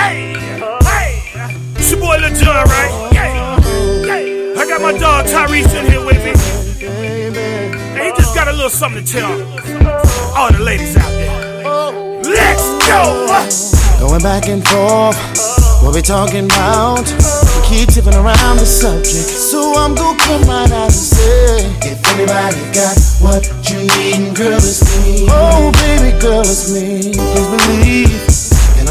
Hey, hey. It's your boy Lil Jon, right? Yeah, yeah. I got my dog Tyrese in here with me. And he just got a little something to tell all the ladies out there. Let's go! Going back and forth, what we talking about? We keep tipping around the subject, so I'm gonna come right out and say, if anybody got what you need, girl, it's me. Oh, baby, girl, it's me. Please believe.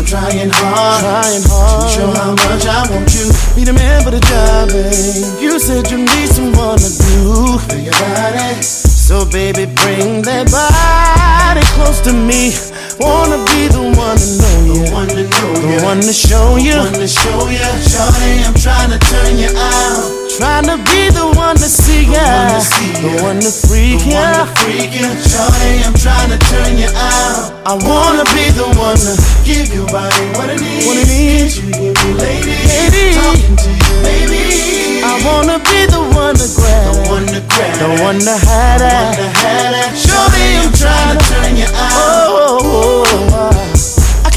Trying hard, trying hard to show how much I want you. Be the man for the job, babe. You said you need someone to do for your body. So baby, bring that body close to me. Wanna be the one to know you, the one to know the one to show you, the one to show you. Shawty, I'm trying to turn you out. Trying to be the one to see ya, the one to freak ya. Shawty, I'm trying to turn you out. I wanna be the one to give your body what it needs. What it needs. You give me lady, lady. talking to you, baby. I wanna be the one to grab, the one to grab, the one to have that. Shorty, I'm trying to turn you out. Oh, oh, oh, oh.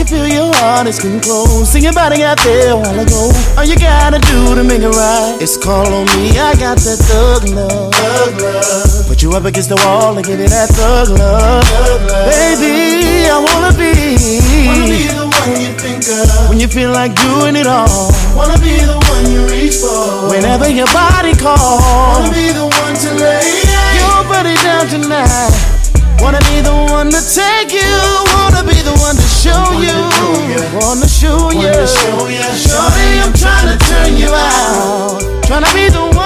I can feel your heart is getting close. See your body out there a while ago. All you gotta do to make it right is call on me. I got that thug love. Thug love. Put you up against the wall and give you that thug love. Thug love. Baby, I wanna be. Wanna be the one you think of when you feel like doing it all. Wanna be the one you reach for whenever your body calls. Wanna be the one to lay your body down tonight. Wanna be the one to take you. Wanna be the one to show you. Wanna show you. Shorty, I'm trying to turn you out. Trying to be the one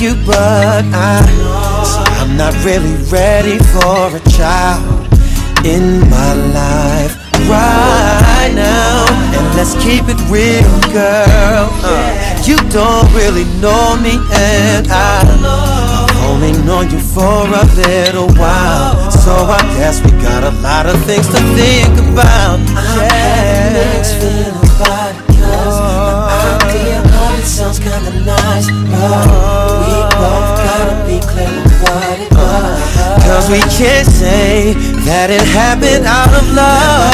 you, but I, I'm not really ready for a child in my life right now. And let's keep it real, girl. Uh, you don't really know me, and I only known you for a little while. So I guess we got a lot of things to think about. Yeah. Mixed feelings about sounds kinda nice, but we both gotta be clear on what it was. Cause we can't say that it happened out of love.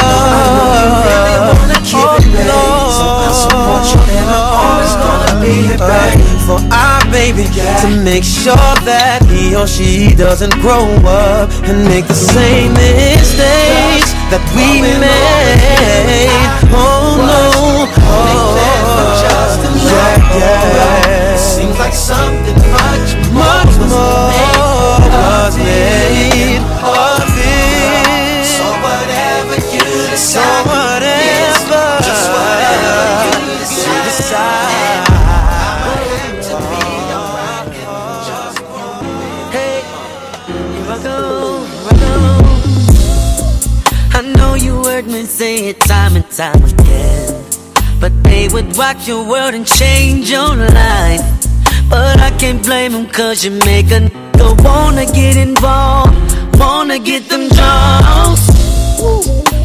really wanna keep oh, it real. So I support you and I'm always gonna be here, babe. For our baby to make sure that he or she doesn't grow up and make the same mistakes that we made. Oh no, oh yeah, yeah. Seems like something much Much was more was made of it. So whatever you So decide, whatever, just whatever you decide. I know you heard me say it time and time would rock your world and change your life. But I can't blame them cause you make a nigga wanna get involved, wanna get them draws.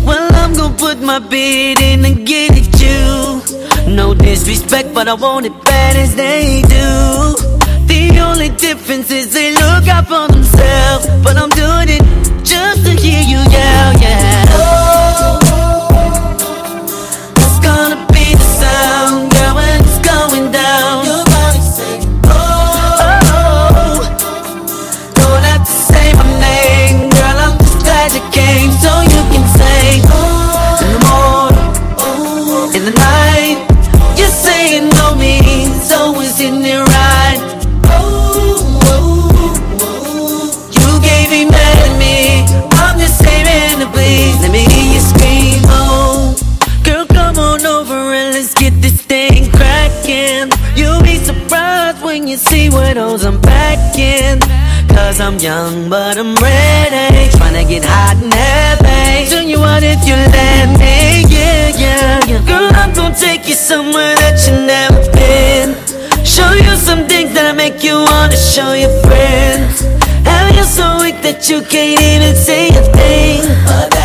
Well, I'm gonna put my bid in and get it you. No disrespect, but I want it bad as they do. The only difference is they look out for themselves, but I'm doing it just to hear you yell, yeah. Can't even say a thing.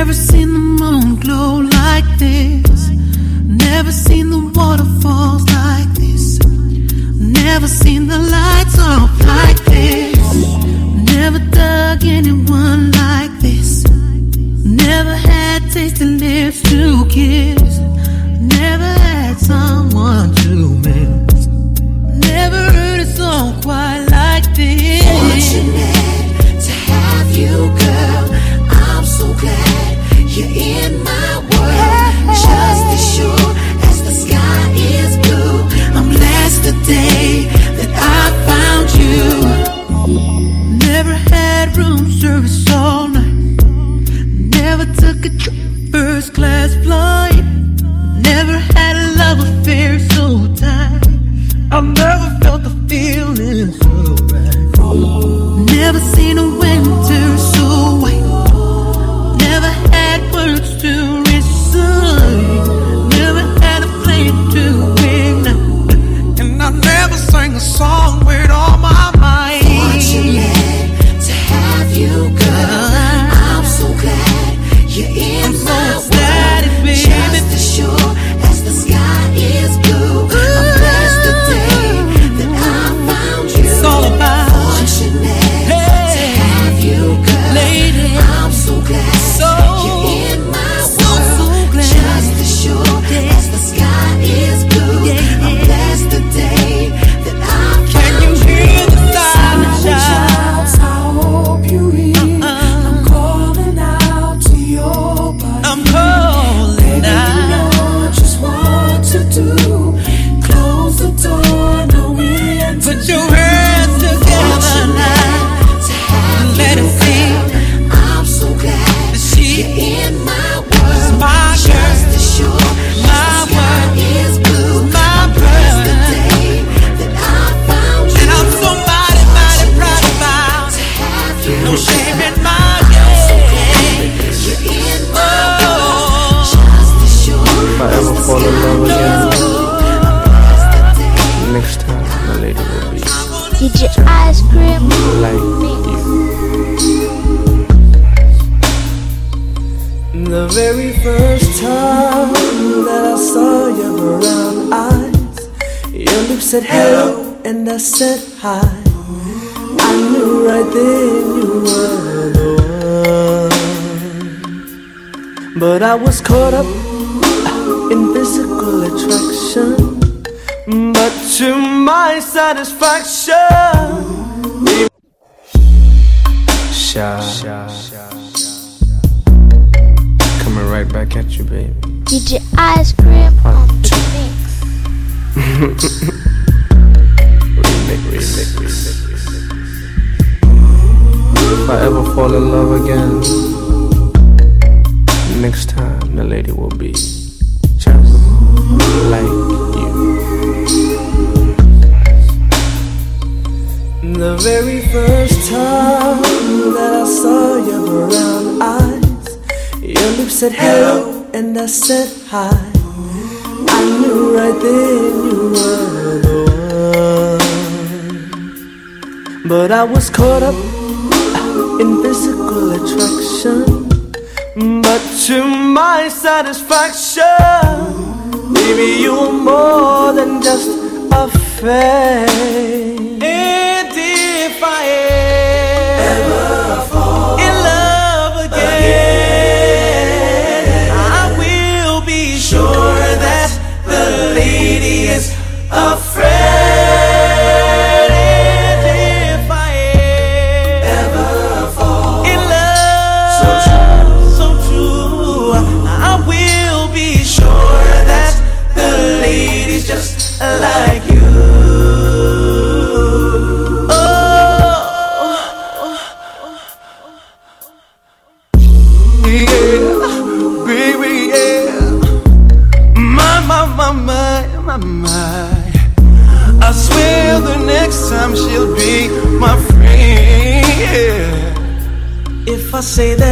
Never seen the moon glow like this. Never seen the waterfalls like this. Never seen the lights off like this. Never dug anyone like this. Never had tasted lips to kiss. Never had someone to I was caught up in physical attraction, but to my satisfaction, shy. Coming right back at you, baby. DJ Ice Cream on the mix. remix, remix, remix, remix. If I ever fall in love again lady will be just like you. The very first time that I saw your brown eyes, your lips said hello and I said hi. I knew right then you were the one. But I was caught up in this my satisfaction. Maybe you're more than just a face. say that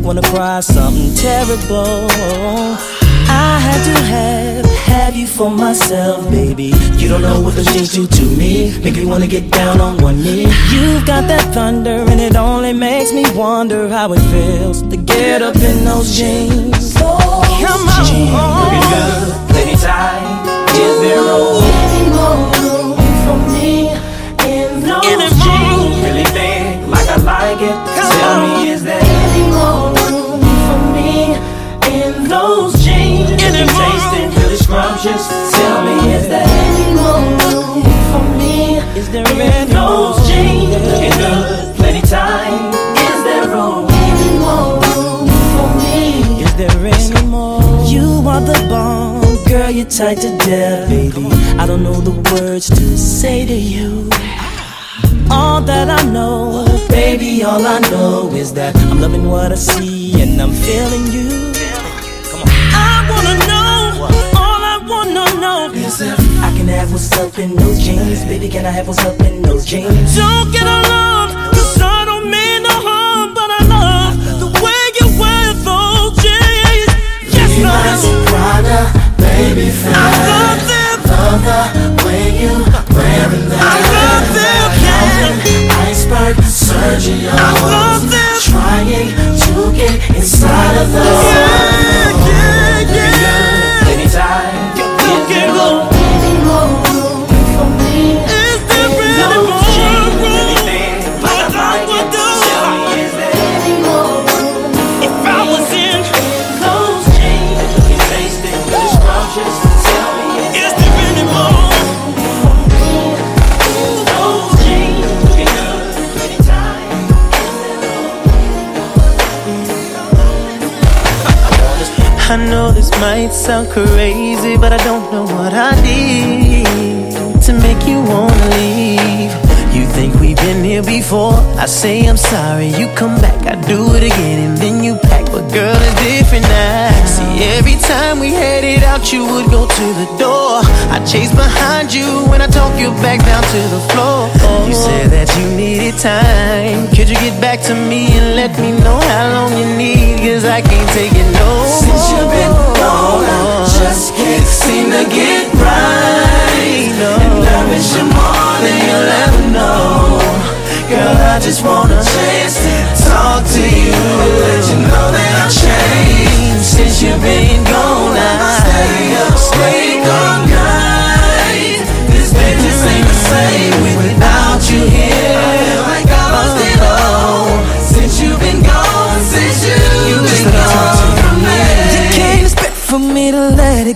thug wanna cry something terrible. I had to have, have you for myself, baby. You don't know what those jeans do to me, make me wanna get down on one knee. You've got that thunder, and it only makes me wonder how it feels to get up in those jeans. The bomb, girl, you're tight to death, baby. I don't know the words to say to you. All that I know, baby, all I know is that I'm loving what I see and I'm feeling you. I wanna know, all I wanna know is if I can have what's up in those jeans. Baby, can I have what's up in those jeans? Don't get alarmed, cause I don't mean no harm, but I love the way you wear those jeans. Yes, I baby, I love them, love the way you wearing I love them, yeah. Iceberg Sergio, I love them. trying to get inside of the. Yeah, I know this might sound crazy, but I don't know what I need to make you wanna leave. You think we've been here before? I say I'm sorry, you come back, I do it again, and then you Girl, it's different now. See, every time we headed out, you would go to the door. I chased behind you when I talk you back down to the floor. You said that you needed time. Could you get back to me and let me know how long you need? Cause I can't take it no more. Since you've been gone, I just can't seem to get right. And I miss you more than you'll ever know. Girl, I just want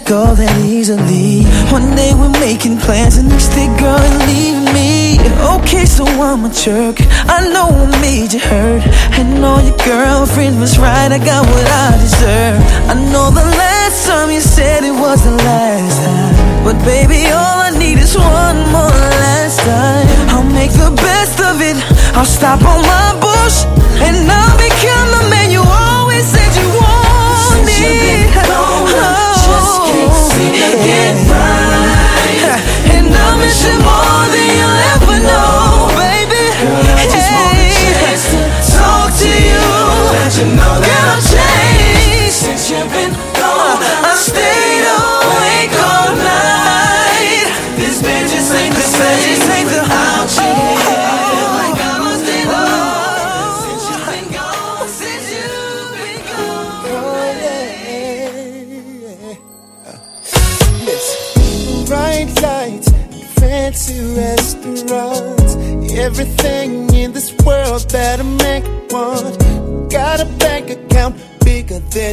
go that easily. One day we're making plans, and next day, girl, you're leaving me. Okay, so I'm a jerk. I know I made you hurt. And know your girlfriend was right, I got what I deserve. I know the last time you said it was the last time. But baby, all I need is one more last time. I'll make the best of it. I'll stop all my bullshit. And I'll become the man get. And I miss you more than you'll ever know, baby. I just want a chance to talk to you. Let you know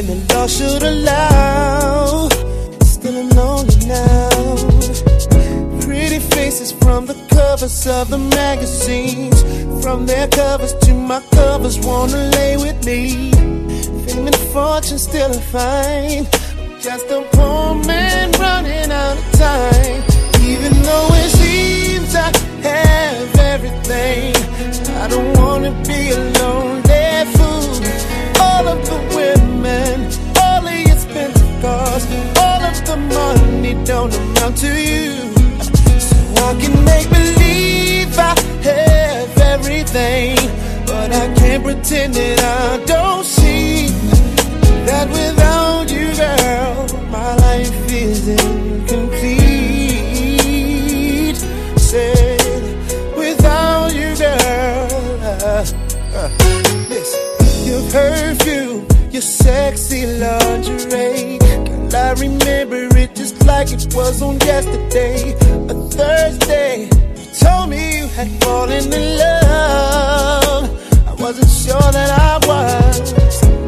than the law should allow. Still I'm lonely now. Pretty faces from the covers of the magazines. From their covers to my covers, wanna lay with me. Fame and fortune still a find. Just a poor man running out of time. Even though it seems I have everything, I don't wanna be a don't amount to you. So I can make believe I have everything, but I can't pretend that I don't see that without you, girl, my life is incomplete. Said, without you, girl, uh, uh, your perfume, your sexy lingerie. Girl, I remember like it was on yesterday, a Thursday. You told me you had fallen in love. I wasn't sure that I was.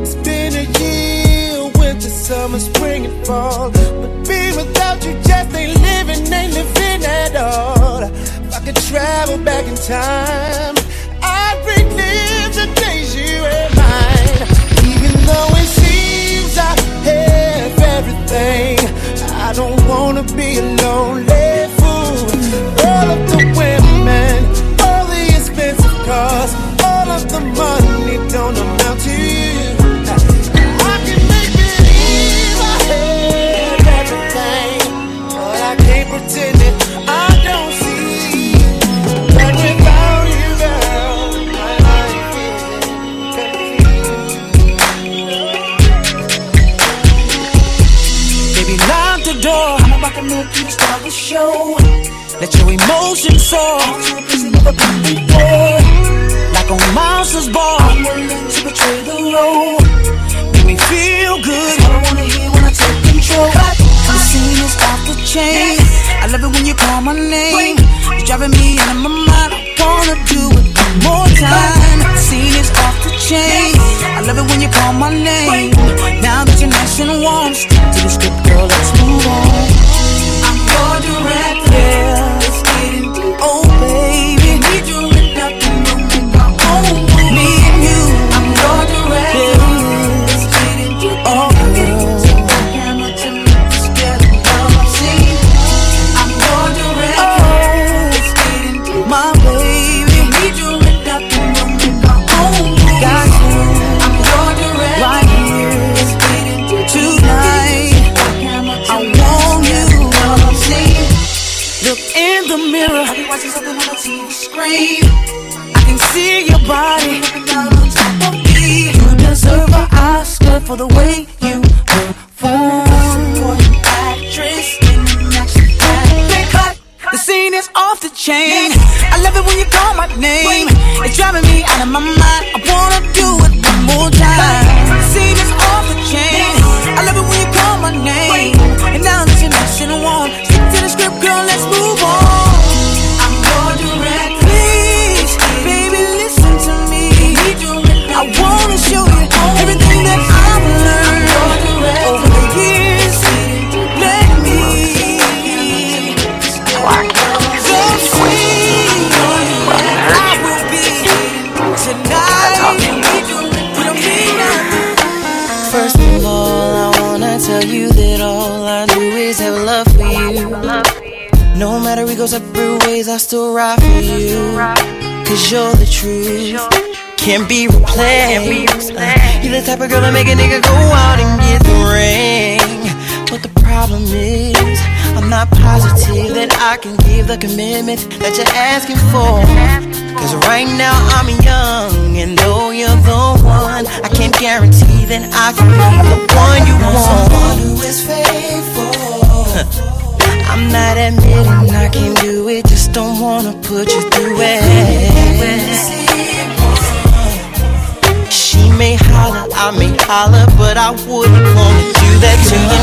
It's been a year, winter, summer, spring, and fall. But being without you just ain't living, ain't living at all. If I could travel back in time, I'd relive the days you were mine. Even though it seems I have everything, don't wanna be a lonely Your soar. Like on Mouse's ball. I'm to betray the role. Make me feel good. That's all I wanna hear when I take control. The scene is off the chain. I love it when you call my name. You're driving me out of my mind. I wanna do it one more time. The scene is off the chain. I love it when you call my name. Now that you're nice and warm, stick to the script, girl. Let's move on. I'm your director. For the way you perform. Actress The scene is off the chain. I love it when you call my name. It's driving me out of my mind. First of all, I wanna tell you that all I do is have love for you. No matter we go separate ways, I still ride for you. Cause you're the truth. Can't be replaced. Uh, you're the type of girl that make a nigga go out and get the ring. But the problem is, I'm not positive that I can give the commitment that you're asking for. Cause right now I'm young, and though you're the one, I can't guarantee that I can be the one you want. Someone who is faithful. I'm not admitting I can do it, just don't wanna put you through it. She may holler, I may holler, but I wouldn't wanna do that to you,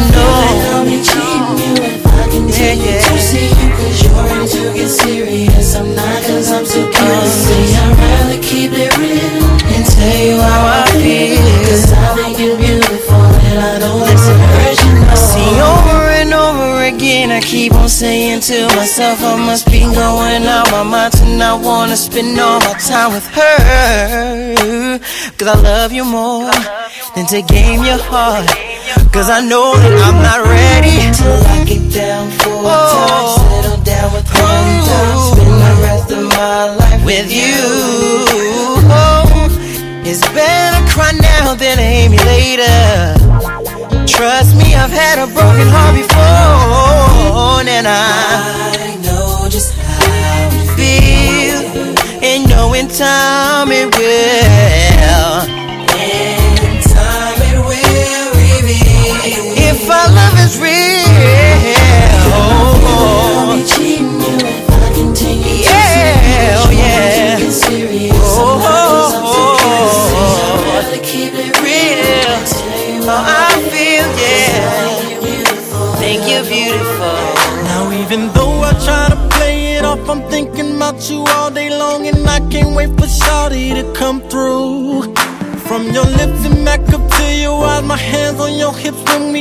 no. I'll be cheating you I see you Cause you're ready to get serious I'm not cause I'm too curious See, I'd rather keep it real And tell you how I feel Cause I think you're beautiful And I don't hurt you know See, over and over again, I keep on saying to myself, I must be going out my mind tonight. Wanna spend all my time with her. Cause I love you more than to game your heart. Cause I know that I'm not ready to lock it down for a oh. time Settle down with one time Spend the rest of my life with you. Oh, it's better cry now than hate me later. Trust me, I've had a broken heart before, and I I know just how you feel, and know in time it will.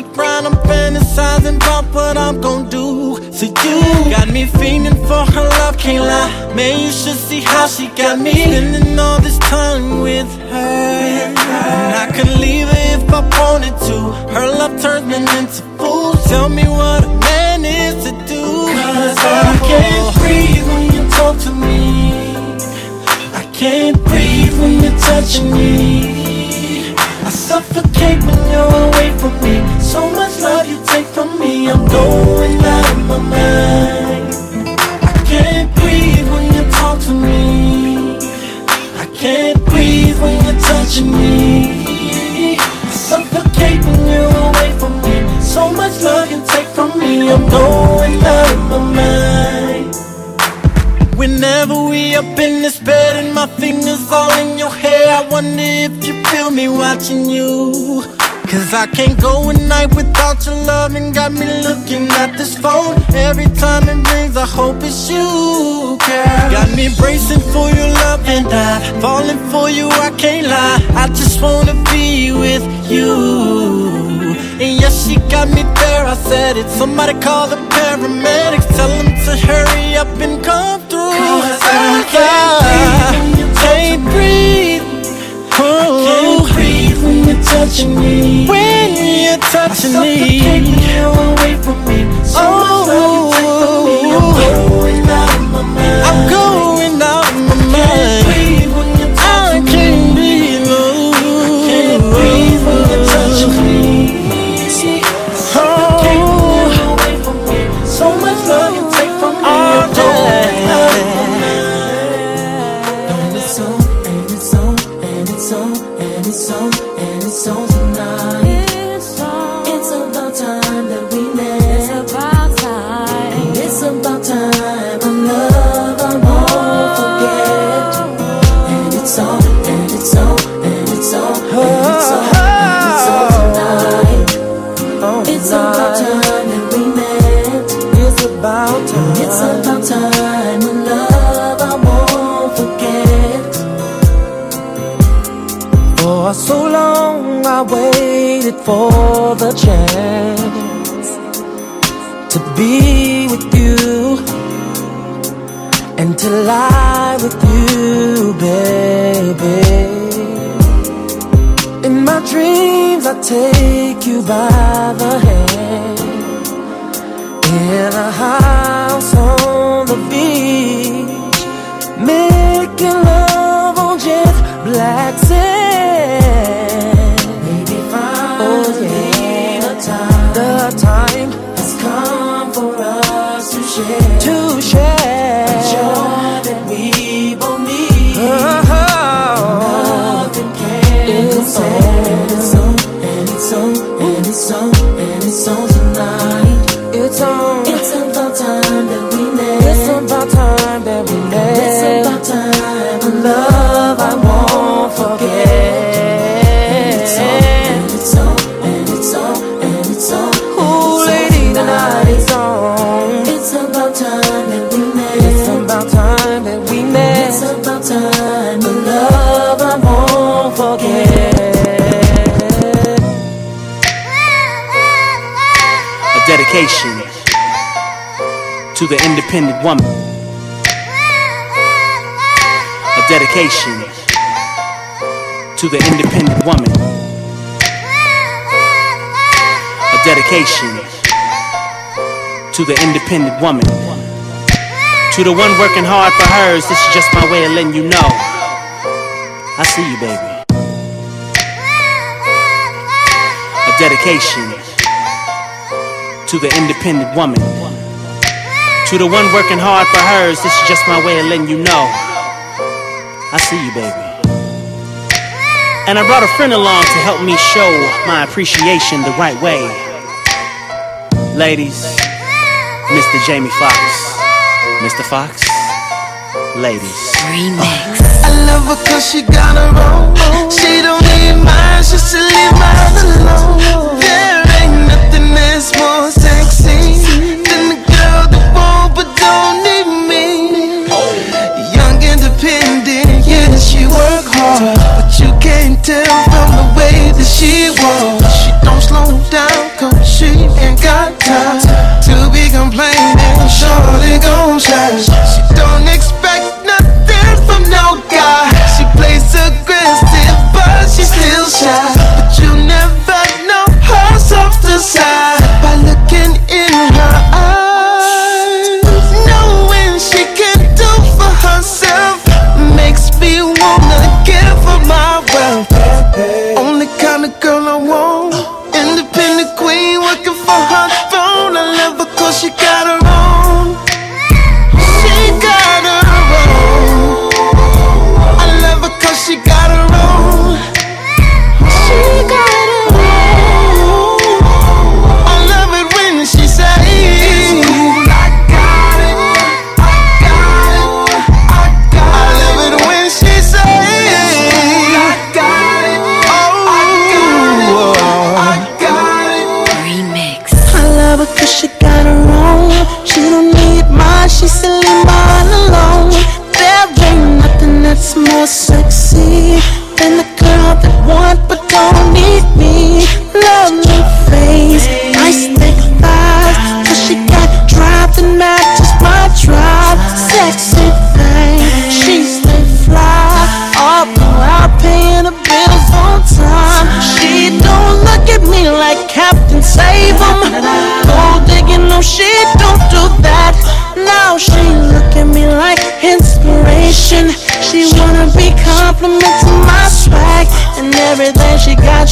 We grind I'm fantasizing about what I'm gon' do So you. Got me feeling for her love, can't lie. Man, you should see how she got me. Spending all this time with her. And I could leave her if I wanted to. Her love turns me into fool Tell me what a man is to do. Cause I can't breathe when you talk to me. I can't breathe when you're touching me. I suffocate when you're away from me. So much love you take from me. I'm going out of my mind. I can't breathe when you talk to me. I can't breathe when you're touching me. When you're away from me. So much love you take from me. I'm going out of my mind. Whenever we up in this bed and my fingers all in your hair, I wonder if you feel me watching you. Cause I can't go a night without your love and got me looking at this phone. Every time it rings, I hope it's you, girl. Got me bracing for your love and I falling for you, I can't lie. I just wanna be with you. And yes, she got me there, I said it. Somebody call the paramedics, tell them to hurry up and come through. Cause I can't can't breathe. Can't breathe when you're touching me you're touching me. When you're away from me So much the independent woman. A dedication to the independent woman. A dedication to the independent woman. To the one working hard for hers, this is just my way of letting you know. I see you, baby. A dedication to the independent woman to the one working hard for hers. This is just my way of letting you know. I see you, baby. And I brought a friend along to help me show my appreciation the right way. Ladies, Mr. Jamie Foxx. Mr. Foxx, ladies. Remix. I love her cause she got her own. She don't need mine, she should leave mine alone. There ain't nothing that's more sad. she wants. She don't slow down, cause she ain't got time to be complaining. Shorty gon' shine.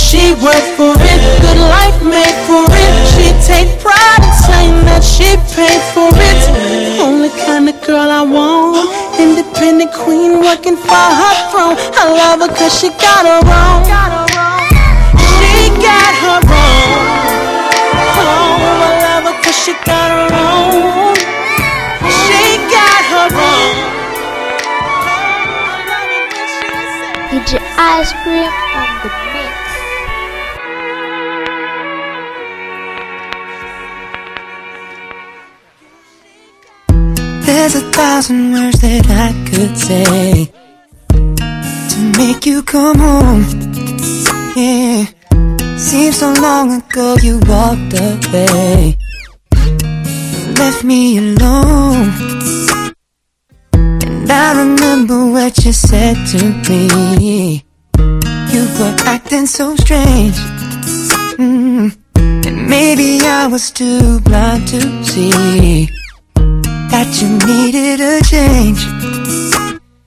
She work for it, good life made for it. She take pride in saying that she paid for it. Only kind of girl I want, independent queen working for her throne. I love her cause she got her own. She got her own. Oh, I love her she got her own. She got her own. Did your ice cream on the There's a thousand words that I could say to make you come home. Yeah, seems so long ago you walked away, left me alone. And I remember what you said to me. You were acting so strange. Mm. And maybe I was too blind to see that you needed a change.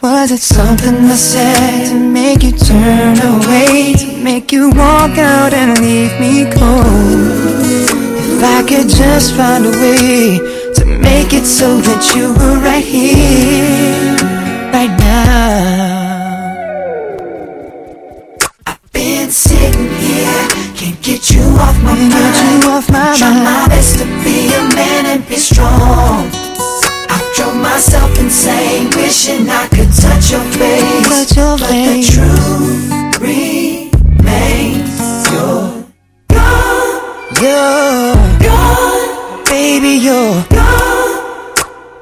Was it something I said to make you turn away? To make you walk out and leave me cold? If I could just find a way to make it so that you were right here, right now. I've been sitting here, can't get you off my mind. Get you off my Try mind. my best to be a man and be strong. I've drove myself insane, wishing I could touch your face. Touch your but face. the truth remains you're gone. You're gone. Baby, you're gone.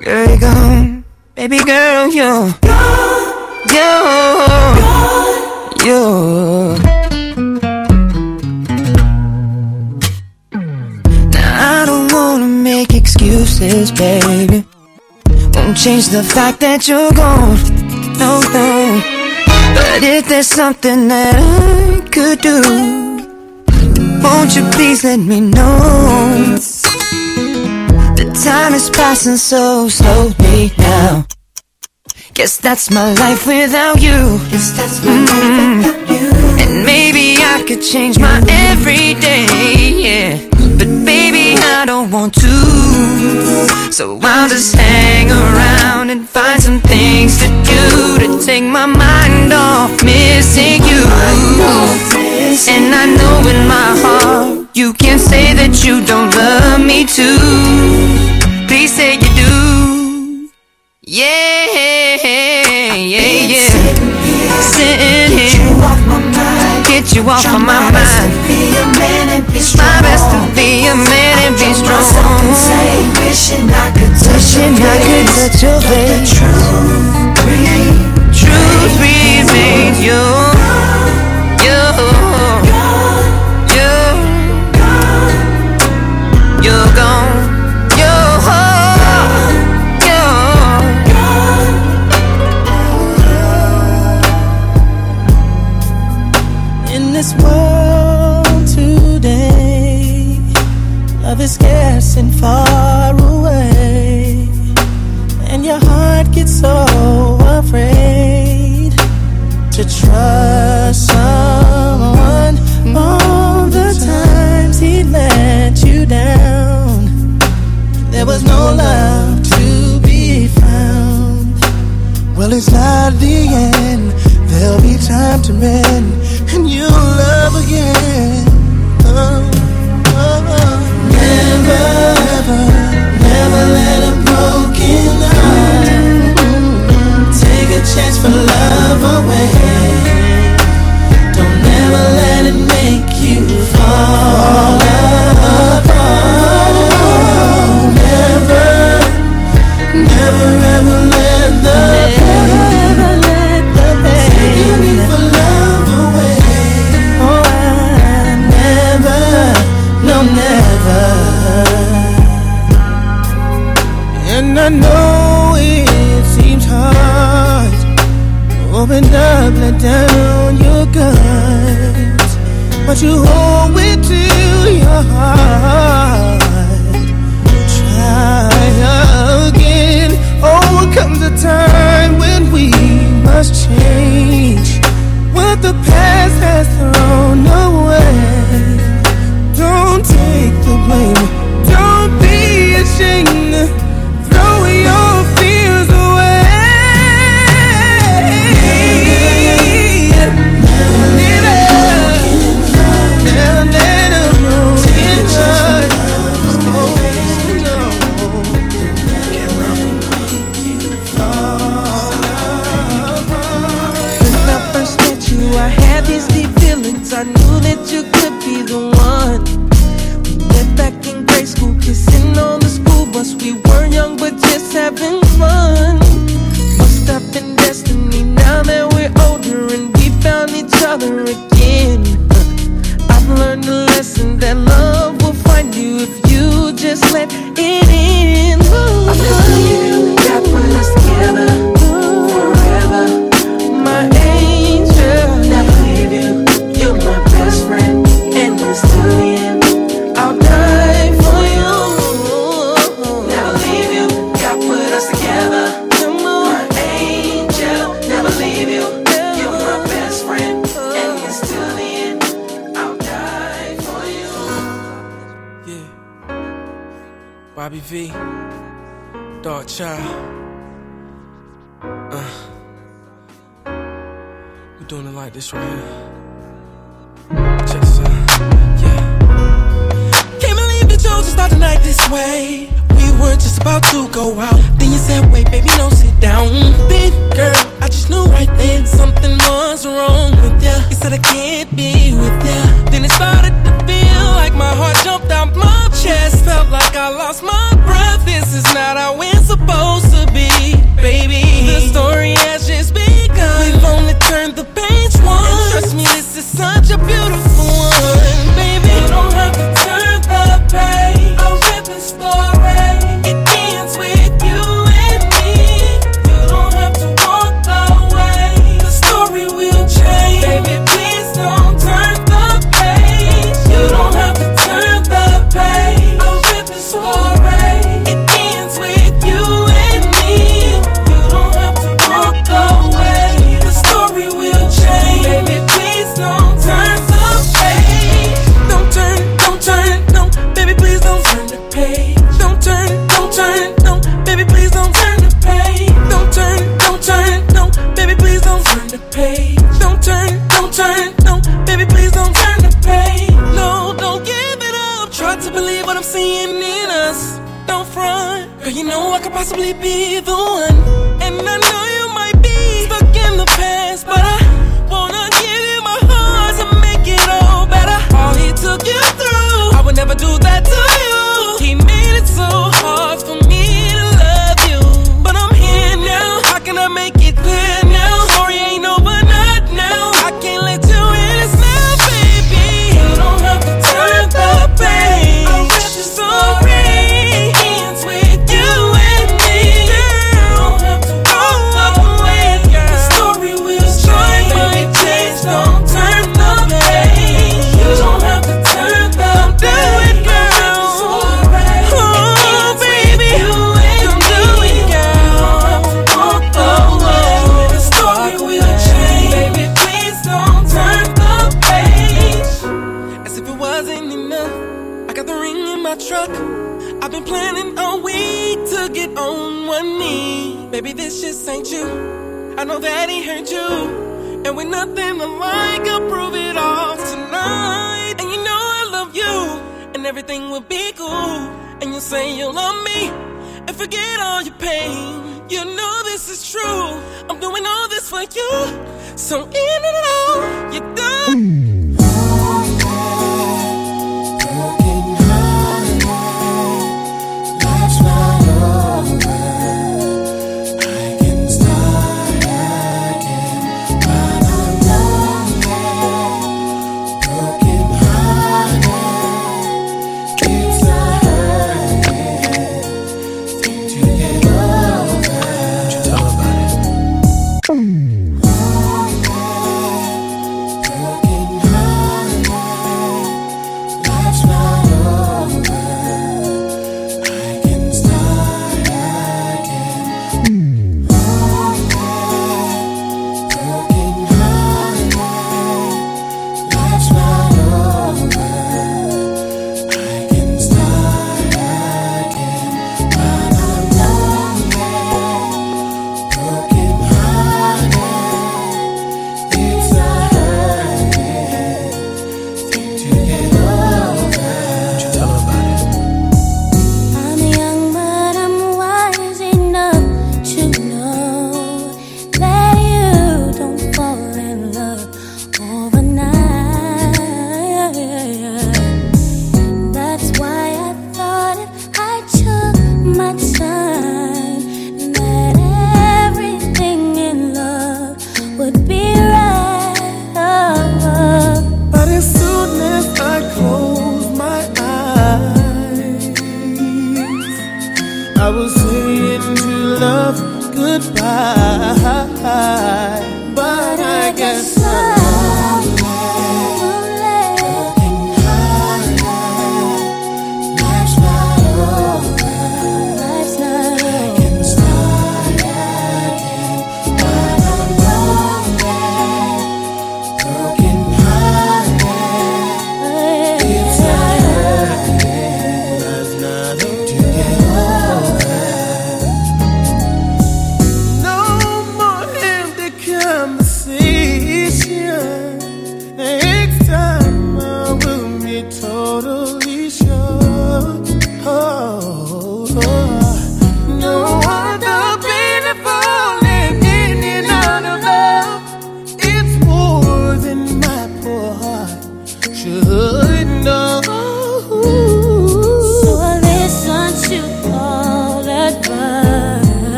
Girl, you're gone. Baby girl, you're gone. You're gone. You're make excuses, baby. Won't change the fact that you're gone. No, no. But if there's something that I could do, won't you please let me know? The time is passing so slowly now. Guess that's my life without you. Guess that's my mm-hmm. life without you. And maybe I could change my everyday, yeah. But baby, I don't want to. So I'll just hang around and find some things to do to take my mind off missing you. And I know in my heart you can't say that you don't love me too. Please say you do. Yeah, yeah, yeah. Sitting here, get you off of my mind. My best to be a man and be strong. Wishing I could touch your face. Truth remains you. You. No love to be found. Well, it's not the end. There'll be time to mend, Like this right here. Check this out. Yeah. Can't believe you chose to start the night this way. We were just about to go out. Then you said, wait, baby, no, sit down. Then, girl, I just knew right then something was wrong with ya. You said I can't be with ya. Then it started to feel like my heart jumped out my chest. Felt like I lost my breath. This is not how we're supposed to be, baby. The story begun. Turned the page one. And trust me, this is such a beautiful one, seeing in us. Don't front. Girl, you know I could possibly be the one. And I know you might be stuck in the past, but I wanna give you my heart to make it all better. All he took you through, I would never do that to you. He made it so hard ain't you. I know that he hurt you. And with nothing alike, I'll prove it all tonight. And you know I love you, and everything will be cool. And you'll say you'll love me, and forget all your pain. You know this is true. I'm doing all this for you. So in and out, you're done.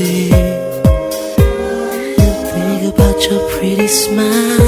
Music and think about your pretty smile.